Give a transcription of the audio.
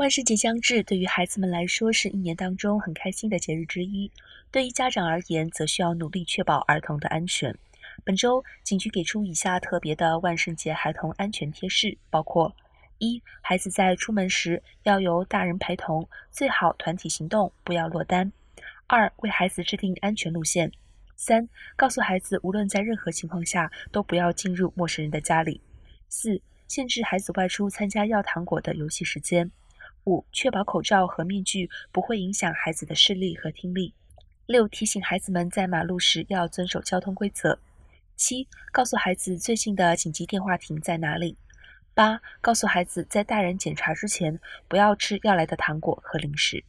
万圣节将至，对于孩子们来说是一年当中很开心的节日之一。对于家长而言，则需要努力确保儿童的安全。本周警局给出以下特别的万圣节孩童安全贴士，包括：一、孩子在出门时要由大人陪同，最好团体行动，不要落单；二、为孩子制定安全路线；三、告诉孩子，无论在任何情况下都不要进入陌生人的家里；四、限制孩子外出参加要糖果的游戏时间。五、确保口罩和面具不会影响孩子的视力和听力。六、提醒孩子们在马路时要遵守交通规则。七、告诉孩子最近的紧急电话亭在哪里。八、告诉孩子在大人检查之前不要吃要来的糖果和零食。